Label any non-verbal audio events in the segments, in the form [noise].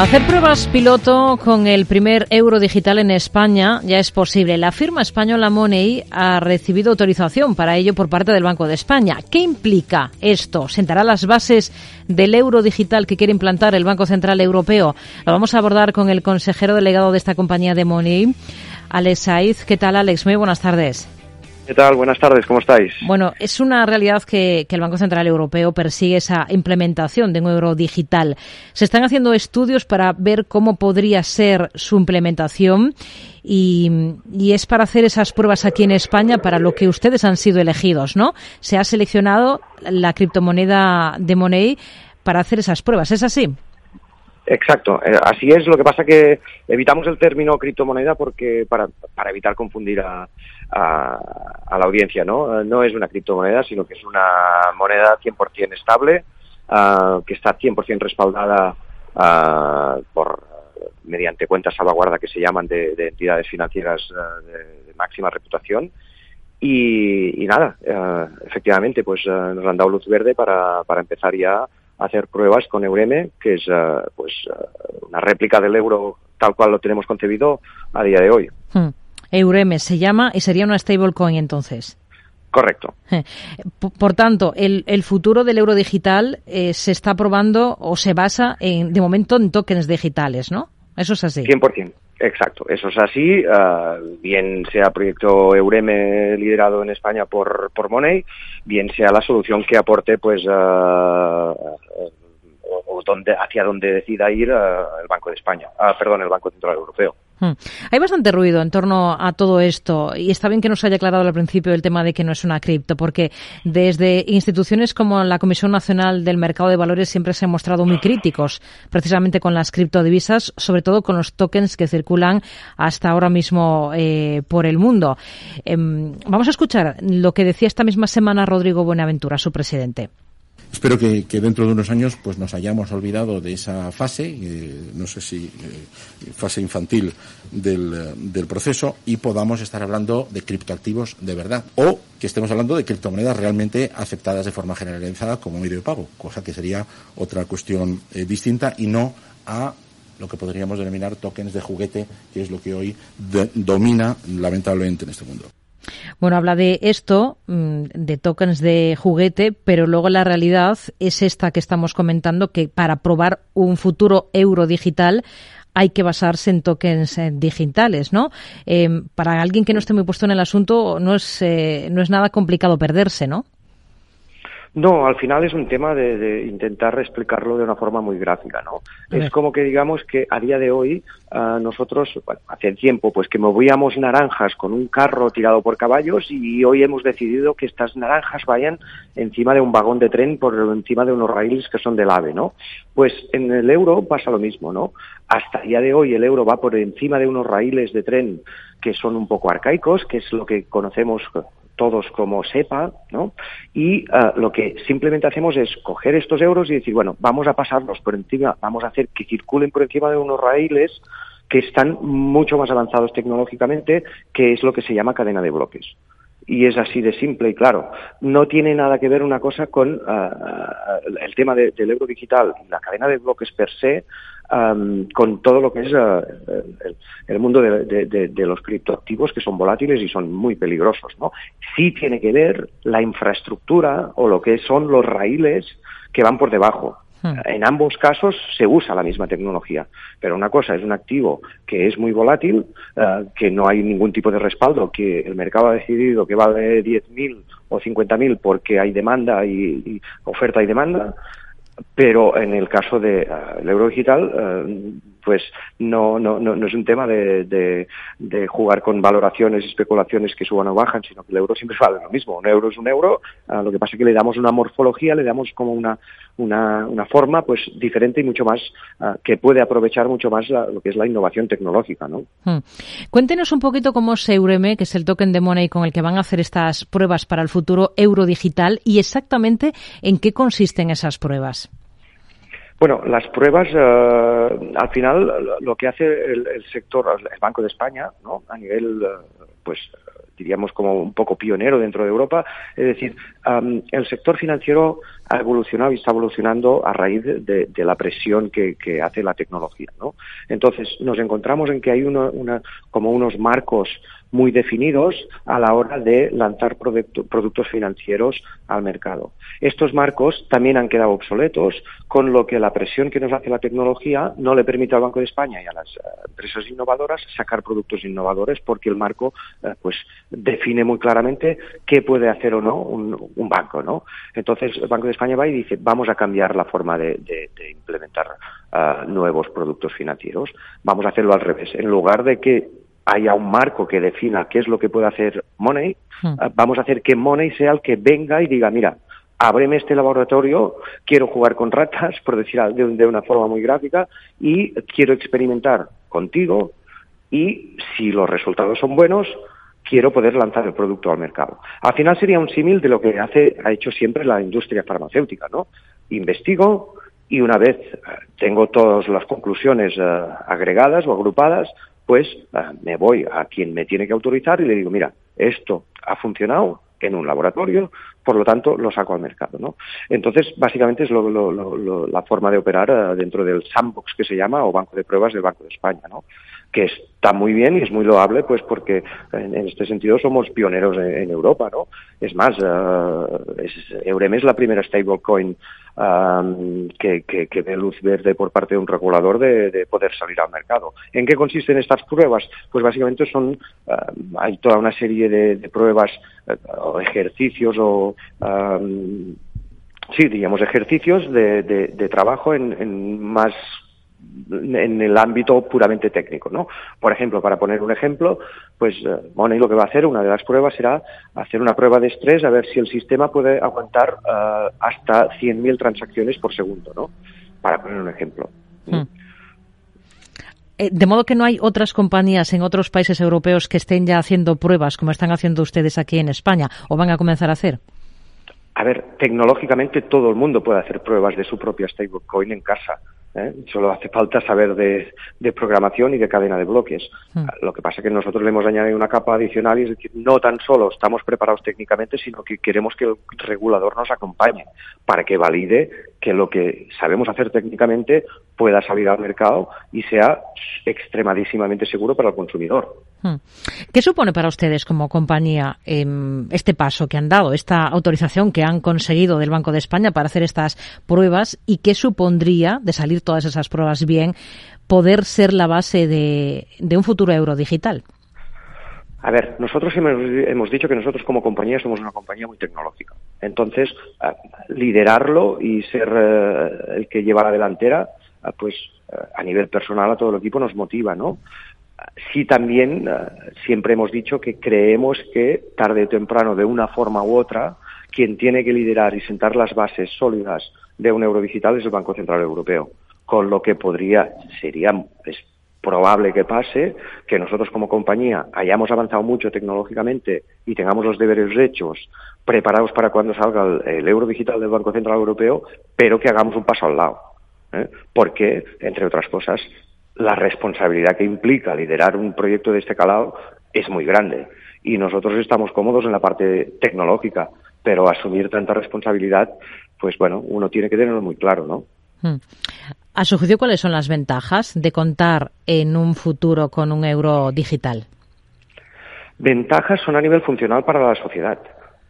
Hacer pruebas piloto con el primer euro digital en España ya es posible. La firma española Money ha recibido autorización para ello por parte del Banco de España. ¿Qué implica esto? ¿Sentará las bases del euro digital que quiere implantar el Banco Central Europeo? Lo vamos a abordar con el consejero delegado de esta compañía de Money, Alex Saiz. ¿Qué tal, Alex? Muy buenas tardes. ¿Qué tal? Buenas tardes, ¿cómo estáis? Bueno, es una realidad que, el Banco Central Europeo persigue esa implementación de un euro digital. Se están haciendo estudios para ver cómo podría ser su implementación y, es para hacer esas pruebas aquí en España para lo que ustedes han sido elegidos, ¿no? Se ha seleccionado la criptomoneda de Money para hacer esas pruebas, ¿es así? Exacto, eh, así es. Lo que pasa que evitamos el término criptomoneda porque para, para evitar confundir a, a, la audiencia, ¿no? No es una criptomoneda, sino que es una moneda 100% estable, uh, que está 100% respaldada uh, por mediante cuentas salvaguarda que se llaman de, entidades financieras de, de, máxima reputación. Y, y nada, efectivamente, pues nos han dado luz verde para, para empezar ya hacer pruebas con Eureme, que es uh, pues uh, una réplica del euro tal cual lo tenemos concebido a día de hoy. Hmm. Eureme se llama y sería una stablecoin entonces. Correcto. Por, tanto, el, el, futuro del euro digital eh, se está probando o se basa en, de momento en tokens digitales, ¿no? Eso es así. 100%. Exacto, eso es así. Uh, bien sea proyecto Eureme liderado en España por, por Money, bien sea la solución que aporte pues uh, o, donde, hacia donde decida ir uh, el Banco de España, perdón, el Banco Central Europeo. Hmm. Hay bastante ruido en torno a todo esto y está bien que nos haya aclarado al principio el tema de que no es una cripto, porque desde instituciones como la Comisión Nacional del Mercado de Valores siempre se han mostrado muy críticos precisamente con las criptodivisas, sobre todo con los tokens que circulan hasta ahora mismo eh, por el mundo. Em, vamos a escuchar lo que decía esta misma semana Rodrigo Buenaventura, su presidente. Espero que, dentro de unos años pues nos hayamos olvidado de esa fase, eh, no sé si eh, fase infantil del, del, proceso, y podamos estar hablando de criptoactivos de verdad. O que estemos hablando de criptomonedas realmente aceptadas de forma generalizada como medio de pago, cosa que sería otra cuestión eh, distinta y no a lo que podríamos denominar tokens de juguete, que es lo que hoy domina lamentablemente en este mundo. Bueno, habla de esto, mm, de tokens de juguete, pero luego la realidad es esta que estamos comentando, que para probar un futuro euro digital hay que basarse en tokens eh, digitales, ¿no? Eh, para alguien que no esté muy puesto en el asunto, no es, eh, no es nada complicado perderse, ¿no? No, al final es un tema de, intentar explicarlo de una forma muy gráfica, ¿no? Es como que digamos que a día de hoy uh, nosotros, bueno, hace tiempo, pues que movíamos naranjas con un carro tirado por caballos y hoy hemos decidido que estas naranjas vayan encima de un vagón de tren por encima de unos raíles que son del AVE, ¿no? Pues en el euro pasa lo mismo, ¿no? Hasta el día de hoy el euro va por encima de unos raíles de tren que son un poco arcaicos, que es lo que conocemos todos como SEPA, ¿no? Y uh, lo que simplemente hacemos es coger estos euros y decir, bueno, vamos a pasarlos por encima, vamos a hacer que circulen por encima de unos raíles que están mucho más avanzados tecnológicamente, que es lo que se llama cadena de bloques y es así de simple y claro. No tiene nada que ver una cosa con uh, el tema de, del euro digital la cadena de bloques per se con todo lo que es uh, el, mundo de, de, los criptoactivos que son volátiles y son muy peligrosos. ¿no? Sí tiene que ver la infraestructura o lo que son los raíles que van por debajo. Hmm. En ambos casos se usa la misma tecnología, pero una cosa es un activo que es muy volátil, uh, que no hay ningún tipo de respaldo, que el mercado ha decidido que vale 10.000 o 50.000 porque hay demanda y, y, oferta y demanda, pero en el caso del de, uh, euro digital, uh, pues no, no, no, es un tema de, de, jugar con valoraciones y especulaciones que suban o bajan, sino que el euro siempre [laughs] vale lo mismo. Un euro es un euro, uh, lo que pasa es que le damos una morfología, le damos como una, una, una forma pues diferente y mucho más, que puede aprovechar mucho más lo que es la innovación tecnológica. ¿no? Hmm. Cuéntenos un poquito cómo es Eureme, que es el token de Money con el que van a hacer estas pruebas para el futuro euro digital y exactamente en qué consisten esas pruebas. Bueno, las pruebas, eh, al final, lo que hace el, sector, el Banco de España, ¿no? a nivel, eh, pues, diríamos como un poco pionero dentro de Europa, es decir, el sector financiero ha evolucionado y está evolucionando a raíz de, la presión que, hace la tecnología, ¿no? Entonces, nos encontramos en que hay una, como unos marcos muy definidos a la hora de lanzar productos financieros al mercado. Estos marcos también han quedado obsoletos, con lo que la presión que nos hace la tecnología no le permite al Banco de España y a las eh, empresas innovadoras sacar productos innovadores porque el marco eh, pues define muy claramente qué puede hacer o no un, banco, ¿no? Entonces el Banco de España va y dice vamos a cambiar la forma de, implementar eh, nuevos productos financieros, vamos a hacerlo al revés. En lugar de que haya un marco que defina qué es lo que puede hacer Money, hmm. eh, vamos a hacer que Money sea el que venga y diga, mira, ábreme este laboratorio, quiero jugar con ratas, [laughs] por decir de, una forma muy gráfica, y quiero experimentar contigo y si los resultados son buenos, quiero poder lanzar el producto al mercado. Al final sería un símil de lo que hace, ha hecho siempre la industria farmacéutica, ¿no? Investigo y una vez eh, tengo todas las conclusiones eh, agregadas o agrupadas, pues ah, me voy a quien me tiene que autorizar y le digo, mira, esto ha funcionado en un laboratorio, por lo tanto lo saco al mercado, ¿no? Entonces, básicamente es la forma de operar dentro del sandbox que se llama o banco de pruebas del Banco de España, ¿no? Que está muy bien y es muy loable, pues porque en, este sentido somos pioneros en, Europa, ¿no? Es más, uh, es, Eurem es la primera stablecoin que, que, dé luz verde por parte de un regulador de, poder salir al mercado. ¿En qué consisten estas pruebas? Pues básicamente son, hay toda una serie de, pruebas eh, o ejercicios o sí, digamos, ejercicios de, trabajo en, más en el ámbito puramente técnico, ¿no? Por ejemplo, para poner un ejemplo, pues eh, Money lo que va a hacer, una de las pruebas será hacer una prueba de estrés a ver si el sistema puede aguantar uh, hasta 100.000 transacciones por segundo, ¿no? Para poner un ejemplo. Hmm. Eh, de modo que no hay otras compañías en otros países europeos que estén ya haciendo pruebas como están haciendo ustedes aquí en España o van a comenzar a hacer. A ver, tecnológicamente todo el mundo puede hacer pruebas de su propia stablecoin en casa. ¿Eh? Solo hace falta saber de, programación y de cadena de bloques. Hmm. Lo que pasa es que nosotros le hemos añadido una capa adicional y es decir, no tan solo estamos preparados técnicamente, sino que queremos que el regulador nos acompañe para que valide que lo que sabemos hacer técnicamente pueda salir al mercado y sea extremadísimamente seguro para el consumidor. Hmm. ¿Qué supone para ustedes como compañía em, este paso que han dado, esta autorización que han conseguido del Banco de España para hacer estas pruebas y qué supondría de salir todas esas pruebas bien poder ser la base de, un futuro euro digital? A ver, nosotros hemos, dicho que nosotros como compañía somos una compañía muy tecnológica. Entonces, liderarlo y ser eh, el que lleva la delantera, pues a nivel personal a todo el equipo nos motiva, ¿no? Sí también siempre hemos dicho que creemos que tarde o temprano, de una forma u otra, quien tiene que liderar y sentar las bases sólidas de un euro digital es el Banco Central Europeo con lo que podría, sería, es probable que pase, que nosotros como compañía hayamos avanzado mucho tecnológicamente y tengamos los deberes hechos, preparados para cuando salga el, euro digital del Banco Central Europeo, pero que hagamos un paso al lado. ¿eh? Porque, entre otras cosas, la responsabilidad que implica liderar un proyecto de este calado es muy grande. Y nosotros estamos cómodos en la parte tecnológica, pero asumir tanta responsabilidad, pues bueno, uno tiene que tenerlo muy claro, ¿no? Hmm. A su juicio, ¿cuáles son las ventajas de contar en un futuro con un euro digital? Ventajas son a nivel funcional para la sociedad.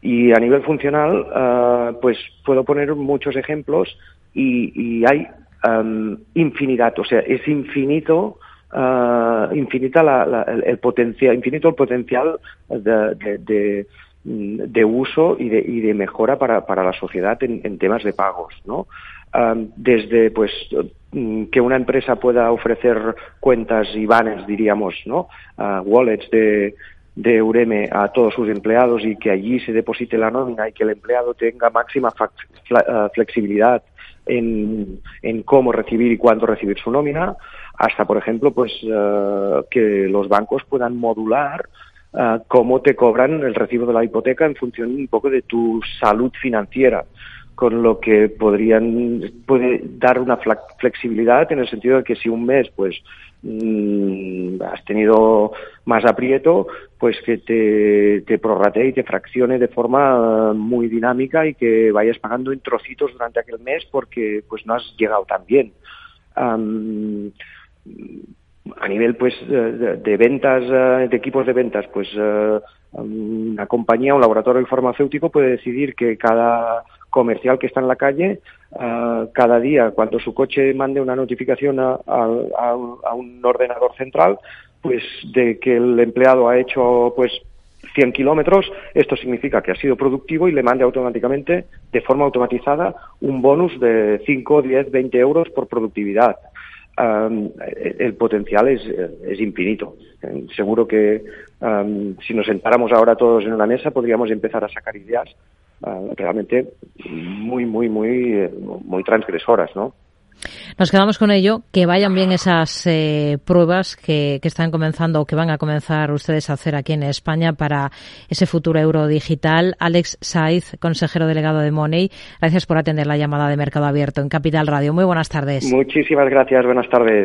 Y a nivel funcional, eh, pues puedo poner muchos ejemplos y, hay em, infinidad, o sea, es infinito uh, infinita el, potencial, infinito el potencial de, de, uso y de, y de mejora para, para la sociedad en, en temas de pagos, ¿no? desde pues mm, que una empresa pueda ofrecer cuentas y banners, diríamos, ¿no? wallets de, de Ureme a todos sus empleados y que allí se deposite la nómina y que el empleado tenga máxima eh, flexibilidad en, en, cómo recibir y cuándo recibir su nómina, hasta, por ejemplo, pues eh, que los bancos puedan modular eh, cómo te cobran el recibo de la hipoteca en función un poco de tu salud financiera con lo que podrían puede dar una flexibilidad en el sentido de que si un mes pues mm, has tenido más aprieto, pues que te, te y te fraccione de forma muy dinámica y que vayas pagando en trocitos durante aquel mes porque pues no has llegado tan bien. a nivel pues de, ventas, eh, de equipos de ventas, pues eh, una compañía, un laboratorio farmacéutico puede decidir que cada comercial que está en la calle, uh, cada día, cuando su coche mande una notificación a, un ordenador central, pues de que el empleado ha hecho pues 100 kilómetros, esto significa que ha sido productivo y le mande automáticamente, de forma automatizada, un bonus de 5, 10, 20 euros por productividad. El potencial es, es infinito. Seguro que um, si nos sentáramos ahora todos en una mesa podríamos empezar a sacar ideas realmente muy, muy, muy, muy transgresoras, ¿no? Nos quedamos con ello, que vayan bien esas eh, pruebas que, que, están comenzando o que van a comenzar ustedes a hacer aquí en España para ese futuro euro digital. Alex Saiz, consejero delegado de Money, gracias por atender la llamada de Mercado Abierto en Capital Radio. Muy buenas tardes. Muchísimas gracias, buenas tardes.